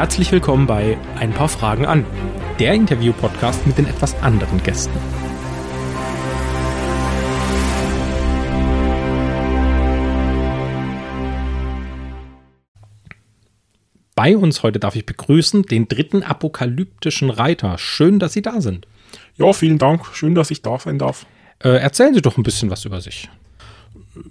Herzlich willkommen bei Ein paar Fragen an, der Interview-Podcast mit den etwas anderen Gästen. Bei uns heute darf ich begrüßen den dritten apokalyptischen Reiter. Schön, dass Sie da sind. Ja, vielen Dank. Schön, dass ich da sein darf. Äh, erzählen Sie doch ein bisschen was über sich.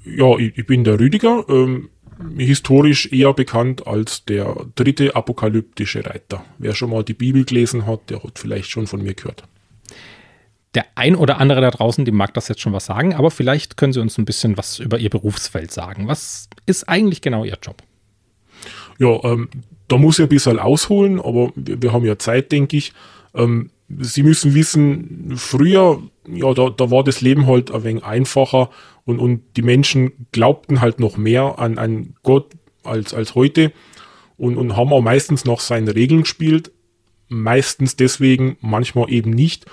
Ja, ich, ich bin der Rüdiger, ähm, historisch eher bekannt als der dritte apokalyptische Reiter. Wer schon mal die Bibel gelesen hat, der hat vielleicht schon von mir gehört. Der ein oder andere da draußen, dem mag das jetzt schon was sagen, aber vielleicht können Sie uns ein bisschen was über Ihr Berufsfeld sagen. Was ist eigentlich genau Ihr Job? Ja, ähm, da muss ich ein bisschen ausholen, aber wir, wir haben ja Zeit, denke ich. Ähm, Sie müssen wissen, früher, ja, da, da war das Leben halt ein wenig einfacher und, und die Menschen glaubten halt noch mehr an, an Gott als, als heute und, und haben auch meistens nach seinen Regeln gespielt. Meistens deswegen, manchmal eben nicht.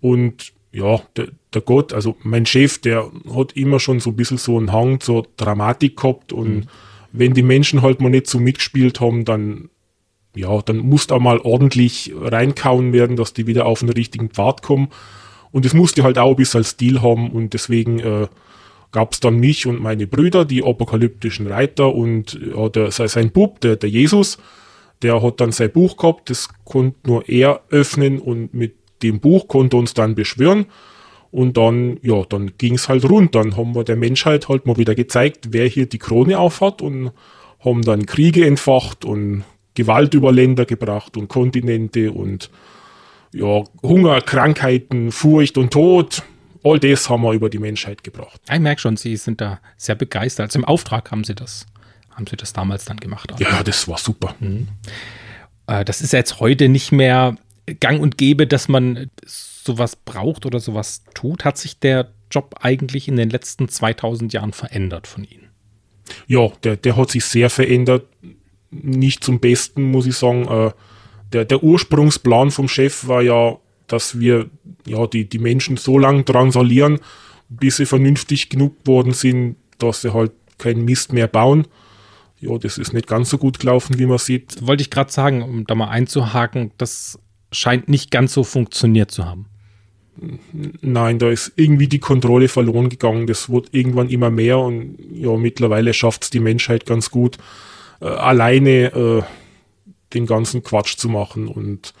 Und ja, der, der Gott, also mein Chef, der hat immer schon so ein bisschen so einen Hang zur Dramatik gehabt und mhm wenn die Menschen halt mal nicht so mitgespielt haben, dann ja, dann muss da mal ordentlich reinkauen werden, dass die wieder auf den richtigen Pfad kommen. Und es musste halt auch ein bisschen Stil haben und deswegen äh, gab es dann mich und meine Brüder, die apokalyptischen Reiter und ja, der, sein Bub, der, der Jesus, der hat dann sein Buch gehabt, das konnte nur er öffnen und mit dem Buch konnte uns dann beschwören. Und dann, ja, dann ging es halt rund. Dann haben wir der Menschheit halt mal wieder gezeigt, wer hier die Krone aufhat und haben dann Kriege entfacht und Gewalt über Länder gebracht und Kontinente und ja, Hunger, Krankheiten, Furcht und Tod. All das haben wir über die Menschheit gebracht. Ich merke schon, Sie sind da sehr begeistert. Also im Auftrag haben Sie das, haben Sie das damals dann gemacht. Ja, das war super. Mhm. Äh, das ist jetzt heute nicht mehr gang und gäbe, dass man sowas braucht oder sowas tut, hat sich der Job eigentlich in den letzten 2000 Jahren verändert von Ihnen? Ja, der, der hat sich sehr verändert. Nicht zum Besten, muss ich sagen. Äh, der, der Ursprungsplan vom Chef war ja, dass wir ja, die, die Menschen so lange drangsalieren, bis sie vernünftig genug geworden sind, dass sie halt keinen Mist mehr bauen. Ja, das ist nicht ganz so gut gelaufen, wie man sieht. Wollte ich gerade sagen, um da mal einzuhaken, das scheint nicht ganz so funktioniert zu haben. Nein, da ist irgendwie die Kontrolle verloren gegangen. Das wird irgendwann immer mehr und ja, mittlerweile schafft es die Menschheit ganz gut, äh, alleine äh, den ganzen Quatsch zu machen. Und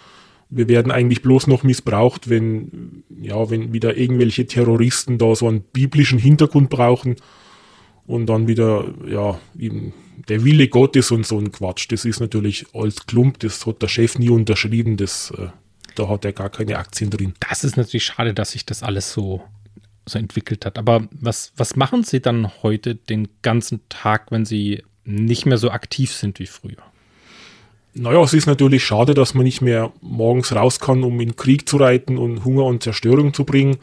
wir werden eigentlich bloß noch missbraucht, wenn, ja, wenn wieder irgendwelche Terroristen da so einen biblischen Hintergrund brauchen und dann wieder, ja, eben der Wille Gottes und so ein Quatsch. Das ist natürlich als Klump, das hat der Chef nie unterschrieben, das äh, da hat er gar keine Aktien drin. Das ist natürlich schade, dass sich das alles so, so entwickelt hat. Aber was, was machen Sie dann heute den ganzen Tag, wenn Sie nicht mehr so aktiv sind wie früher? Naja, es ist natürlich schade, dass man nicht mehr morgens raus kann, um in Krieg zu reiten und Hunger und Zerstörung zu bringen.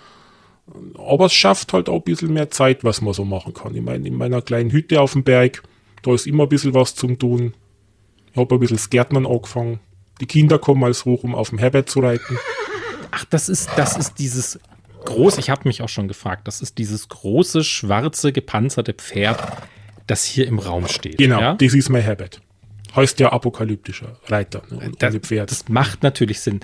Aber es schafft halt auch ein bisschen mehr Zeit, was man so machen kann. Ich meine, in meiner kleinen Hütte auf dem Berg, da ist immer ein bisschen was zum Tun. Ich habe ein bisschen das Gärtnern angefangen. Die Kinder kommen als hoch, um auf dem Herbert zu reiten. Ach, das ist, das ist dieses große, ich habe mich auch schon gefragt, das ist dieses große, schwarze, gepanzerte Pferd, das hier im Raum steht. Genau, ja? das ist mein Herbert. Heißt ja apokalyptischer Reiter. Ne, das, Pferd. das macht natürlich Sinn.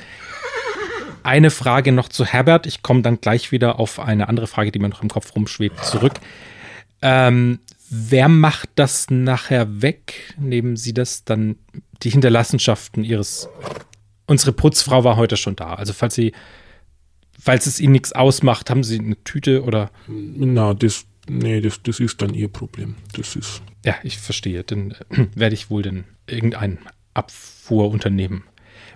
Eine Frage noch zu Herbert. Ich komme dann gleich wieder auf eine andere Frage, die mir noch im Kopf rumschwebt, zurück. Ähm, wer macht das nachher weg? Nehmen Sie das dann die Hinterlassenschaften ihres. Unsere Putzfrau war heute schon da. Also falls sie, falls es ihnen nichts ausmacht, haben sie eine Tüte oder. Na, das, nee, das, das ist dann ihr Problem. Das ist. Ja, ich verstehe. Dann äh, werde ich wohl denn irgendein Abfuhrunternehmen.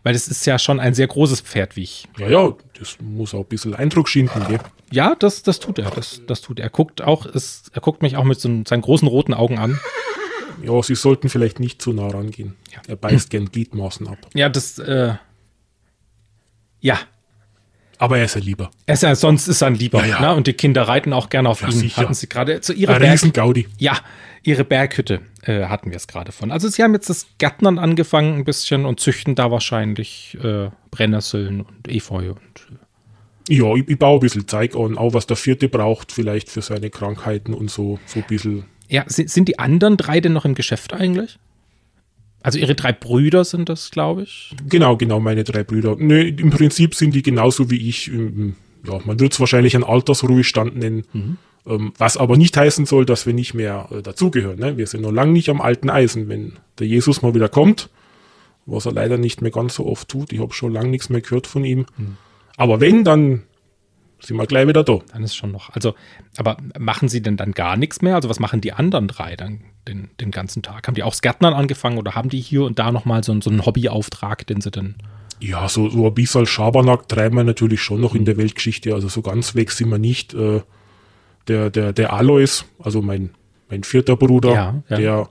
Weil das ist ja schon ein sehr großes Pferd, wie ich. Ja, ja, das muss auch ein bisschen Eindruck schinden, gell? Ja, das, das tut er. Das, das tut er. Er guckt auch, es, er guckt mich auch mit so, seinen großen roten Augen an ja, sie sollten vielleicht nicht zu nah rangehen. Ja. Er beißt gern Gliedmaßen ab. Ja, das, äh, ja. Aber er ist ja lieber. Er ist ja, sonst ist er ein Lieber. Ja, ja. Ne? Und die Kinder reiten auch gerne auf ja, ihn. Sicher. Hatten sie gerade zu ihrer Berg Gaudi. Ja, ihre Berghütte äh, hatten wir es gerade von. Also sie haben jetzt das Gärtnern angefangen ein bisschen und züchten da wahrscheinlich äh, Brennnesseln und Efeu und äh, ja, ich, ich, baue ein bisschen Zeug an, auch was der vierte braucht, vielleicht für seine Krankheiten und so, so ein bisschen ja, sind, sind die anderen drei denn noch im Geschäft eigentlich? Also ihre drei Brüder sind das, glaube ich. Genau, genau, meine drei Brüder. Nö, im Prinzip sind die genauso wie ich. Ähm, ja, man wird es wahrscheinlich einen Altersruhestand nennen. Mhm. Ähm, was aber nicht heißen soll, dass wir nicht mehr äh, dazugehören. Ne? Wir sind noch lange nicht am alten Eisen. Wenn der Jesus mal wieder kommt, was er leider nicht mehr ganz so oft tut, ich habe schon lange nichts mehr gehört von ihm. Mhm. Aber wenn, dann sind wir gleich wieder da. Dann ist schon noch. Also, aber machen Sie denn dann gar nichts mehr? Also, was machen die anderen drei dann den, den ganzen Tag? Haben die auch das Gärtnern angefangen oder haben die hier und da nochmal so, so einen Hobbyauftrag, den sie dann. Ja, so, so ein bisschen Schabernack treiben wir natürlich schon noch in der Weltgeschichte. Also, so ganz weg sind wir nicht. Äh, der, der, der Alois, also mein, mein vierter Bruder, ja, ja. der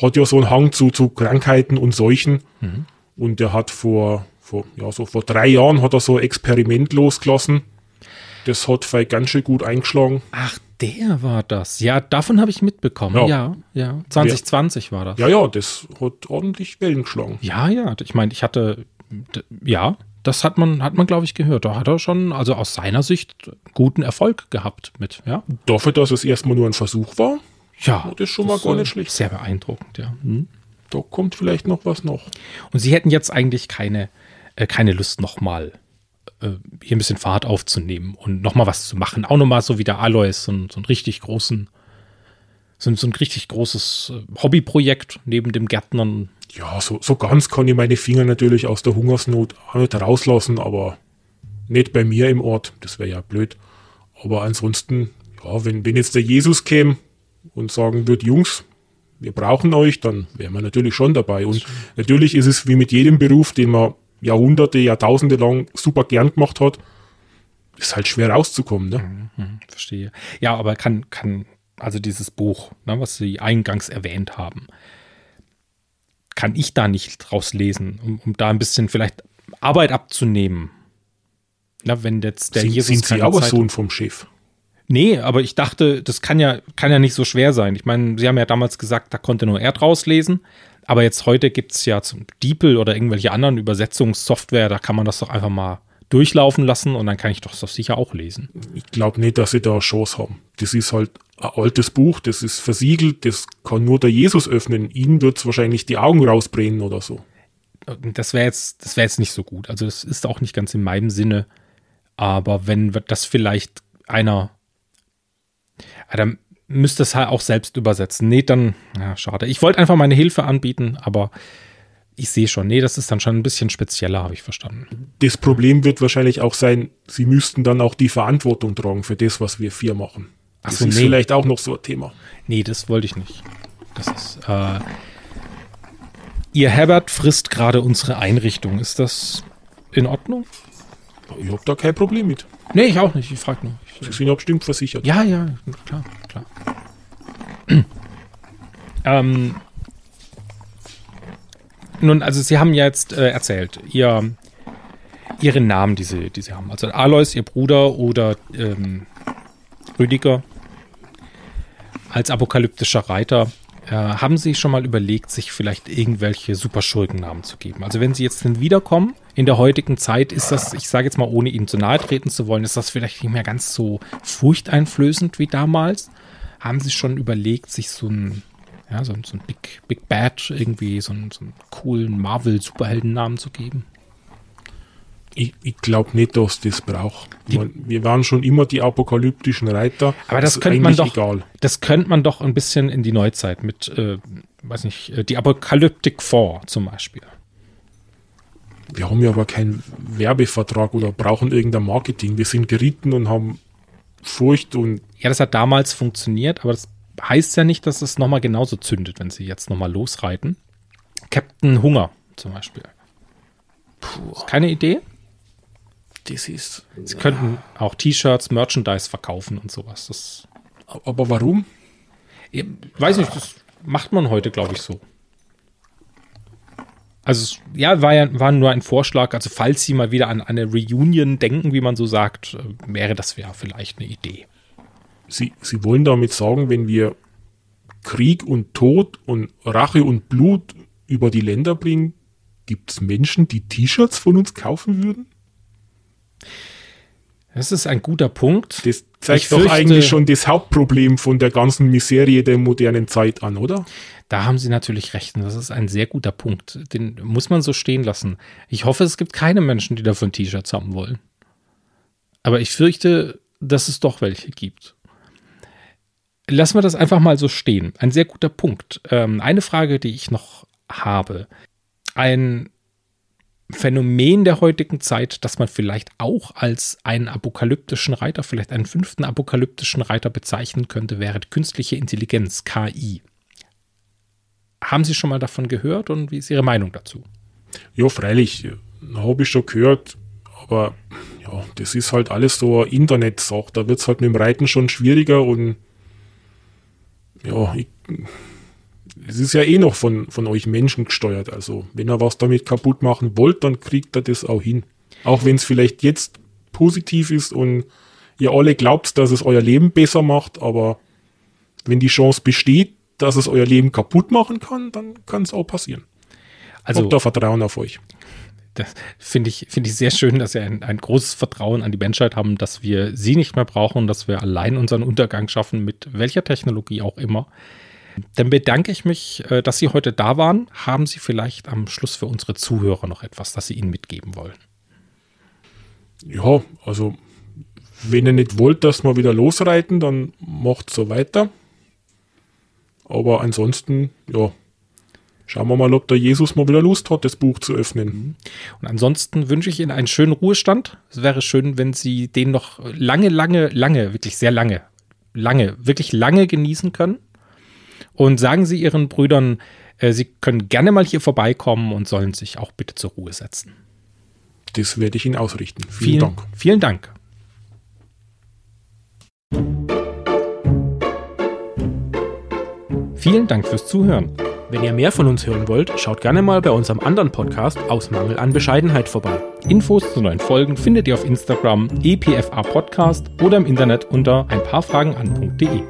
hat ja so einen Hang zu, zu Krankheiten und Seuchen. Mhm. Und der hat vor, vor, ja, so vor drei Jahren hat er so ein Experiment losgelassen das hat vielleicht ganz schön gut eingeschlagen. Ach, der war das. Ja, davon habe ich mitbekommen. Ja, ja. ja. 2020 ja. war das. Ja, ja, das hat ordentlich Wellen geschlagen. Ja, ja. Ich meine, ich hatte, ja, das hat man, hat man, glaube ich, gehört. Da hat er schon, also aus seiner Sicht, guten Erfolg gehabt mit, ja. Dafür, dass es erstmal nur ein Versuch war. Ja. Das ist schon das mal gar nicht schlecht. Sehr beeindruckend, ja. Hm. Da kommt vielleicht noch was noch. Und Sie hätten jetzt eigentlich keine, äh, keine Lust nochmal äh, hier ein bisschen Fahrt aufzunehmen und nochmal was zu machen. Auch nochmal so wie der Alois, so, ein, so einen richtig großen, so ein, so ein richtig großes äh, Hobbyprojekt neben dem Gärtnern. Ja, so, so ganz kann ich meine Finger natürlich aus der Hungersnot auch nicht rauslassen, aber nicht bei mir im Ort, das wäre ja blöd. Aber ansonsten, ja, wenn, wenn jetzt der Jesus käme und sagen würde, Jungs, wir brauchen euch, dann wären wir natürlich schon dabei. Und natürlich ist es wie mit jedem Beruf, den man Jahrhunderte, Jahrtausende lang super gern gemacht hat, ist halt schwer rauszukommen. Ne? Mhm, mhm, verstehe. Ja, aber kann, kann, also dieses Buch, ne, was Sie eingangs erwähnt haben, kann ich da nicht draus lesen, um, um da ein bisschen vielleicht Arbeit abzunehmen. Na, wenn jetzt der sind, Jesus sind Sie aber Zeit Sohn vom Chef? Nee, aber ich dachte, das kann ja, kann ja nicht so schwer sein. Ich meine, Sie haben ja damals gesagt, da konnte nur er draus lesen. Aber jetzt heute gibt es ja zum DeepL oder irgendwelche anderen Übersetzungssoftware, da kann man das doch einfach mal durchlaufen lassen und dann kann ich doch das sicher auch lesen. Ich glaube nicht, dass sie da eine Chance haben. Das ist halt ein altes Buch, das ist versiegelt, das kann nur der Jesus öffnen. Ihnen wird es wahrscheinlich die Augen rausbrennen oder so. Das wäre jetzt, das jetzt nicht so gut. Also das ist auch nicht ganz in meinem Sinne. Aber wenn das vielleicht einer, dann müsste es halt auch selbst übersetzen. Nee, dann, ja, schade. Ich wollte einfach meine Hilfe anbieten, aber ich sehe schon, nee, das ist dann schon ein bisschen spezieller, habe ich verstanden. Das Problem wird wahrscheinlich auch sein, sie müssten dann auch die Verantwortung tragen für das, was wir vier machen. Das so, ist nee. vielleicht auch noch so ein Thema. Nee, das wollte ich nicht. Das ist, äh, ihr Herbert frisst gerade unsere Einrichtung. Ist das in Ordnung? Ich habe da kein Problem mit. Nee, ich auch nicht. Ich frage nur. Sie sind ja bestimmt versichert. Ja, ja, klar, klar. ähm, nun, also Sie haben ja jetzt äh, erzählt, ihr, Ihre Namen, die Sie, die Sie haben. Also Alois, Ihr Bruder oder ähm, Rüdiger als apokalyptischer Reiter. Äh, haben Sie schon mal überlegt, sich vielleicht irgendwelche Superschurkennamen zu geben? Also wenn Sie jetzt denn wiederkommen, in der heutigen Zeit ist das, ich sage jetzt mal, ohne Ihnen zu nahe treten zu wollen, ist das vielleicht nicht mehr ganz so furchteinflößend wie damals. Haben Sie schon überlegt, sich so ein, ja, so, so ein Big, Big Bad irgendwie, so einen, so einen coolen Marvel-Superheldennamen zu geben? Ich, ich glaube nicht, dass das braucht. Wir waren schon immer die apokalyptischen Reiter. Aber das, das könnte man doch, egal. das könnte man doch ein bisschen in die Neuzeit mit, äh, weiß nicht, äh, die Apokalyptic Four zum Beispiel. Wir haben ja aber keinen Werbevertrag oder brauchen irgendein Marketing. Wir sind geritten und haben Furcht und. Ja, das hat damals funktioniert, aber das heißt ja nicht, dass es nochmal genauso zündet, wenn sie jetzt nochmal losreiten. Captain Hunger zum Beispiel. Puh. Keine Idee? Das ist. Sie könnten auch T-Shirts, Merchandise verkaufen und sowas. Das, aber warum? Ich weiß nicht, das macht man heute, glaube ich, so. Also, ja, war ja war nur ein Vorschlag. Also, falls Sie mal wieder an eine Reunion denken, wie man so sagt, äh, wäre das ja vielleicht eine Idee. Sie, Sie wollen damit sagen, wenn wir Krieg und Tod und Rache und Blut über die Länder bringen, gibt es Menschen, die T-Shirts von uns kaufen würden? Das ist ein guter Punkt. Das zeigt ich doch fürchte, eigentlich schon das Hauptproblem von der ganzen Miserie der modernen Zeit an, oder? Da haben Sie natürlich recht. Und das ist ein sehr guter Punkt. Den muss man so stehen lassen. Ich hoffe, es gibt keine Menschen, die davon T-Shirts haben wollen. Aber ich fürchte, dass es doch welche gibt. Lassen wir das einfach mal so stehen. Ein sehr guter Punkt. Ähm, eine Frage, die ich noch habe. Ein Phänomen der heutigen Zeit, das man vielleicht auch als einen apokalyptischen Reiter, vielleicht einen fünften apokalyptischen Reiter bezeichnen könnte, wäre künstliche Intelligenz, KI. Haben Sie schon mal davon gehört und wie ist Ihre Meinung dazu? Ja, freilich, habe ich schon gehört, aber ja, das ist halt alles so Internetsache. Da wird es halt mit dem Reiten schon schwieriger und ja, ich, es ist ja eh noch von, von euch Menschen gesteuert. Also, wenn ihr was damit kaputt machen wollt, dann kriegt ihr das auch hin. Auch wenn es vielleicht jetzt positiv ist und ihr alle glaubt, dass es euer Leben besser macht, aber wenn die Chance besteht, dass es euer Leben kaputt machen kann, dann kann es auch passieren. Also, Habt da Vertrauen auf euch. Das finde ich, find ich sehr schön, dass wir ein, ein, großes Vertrauen an die Menschheit haben, dass wir sie nicht mehr brauchen, dass wir allein unseren Untergang schaffen, mit welcher Technologie auch immer. Dann bedanke ich mich, äh, dass Sie heute da waren. Haben Sie vielleicht am Schluss für unsere Zuhörer noch etwas, das Sie ihnen mitgeben wollen? Ja, also wenn ihr nicht wollt, dass wir wieder losreiten, dann macht so weiter. Aber ansonsten, ja, schauen wir mal, ob der Jesus mal wieder Lust hat, das Buch zu öffnen. Mhm. Und ansonsten wünsche ich Ihnen einen schönen Ruhestand. Es wäre schön, wenn Sie den noch lange, lange, lange, wirklich sehr lange, lange, wirklich lange genießen können. Und sagen Sie Ihren Brüdern, äh, Sie können gerne mal hier vorbeikommen und sollen sich auch bitte zur Ruhe setzen. Das werde ich Ihnen ausrichten. Vielen, vielen Dank. Vielen Dank. Vielen Dank fürs Zuhören. Wenn ihr mehr von uns hören wollt, schaut gerne mal bei unserem anderen Podcast Aus Mangel an Bescheidenheit vorbei. Infos zu neuen Folgen findet ihr auf Instagram epfa Podcast oder im Internet unter einpaarfragenan.de.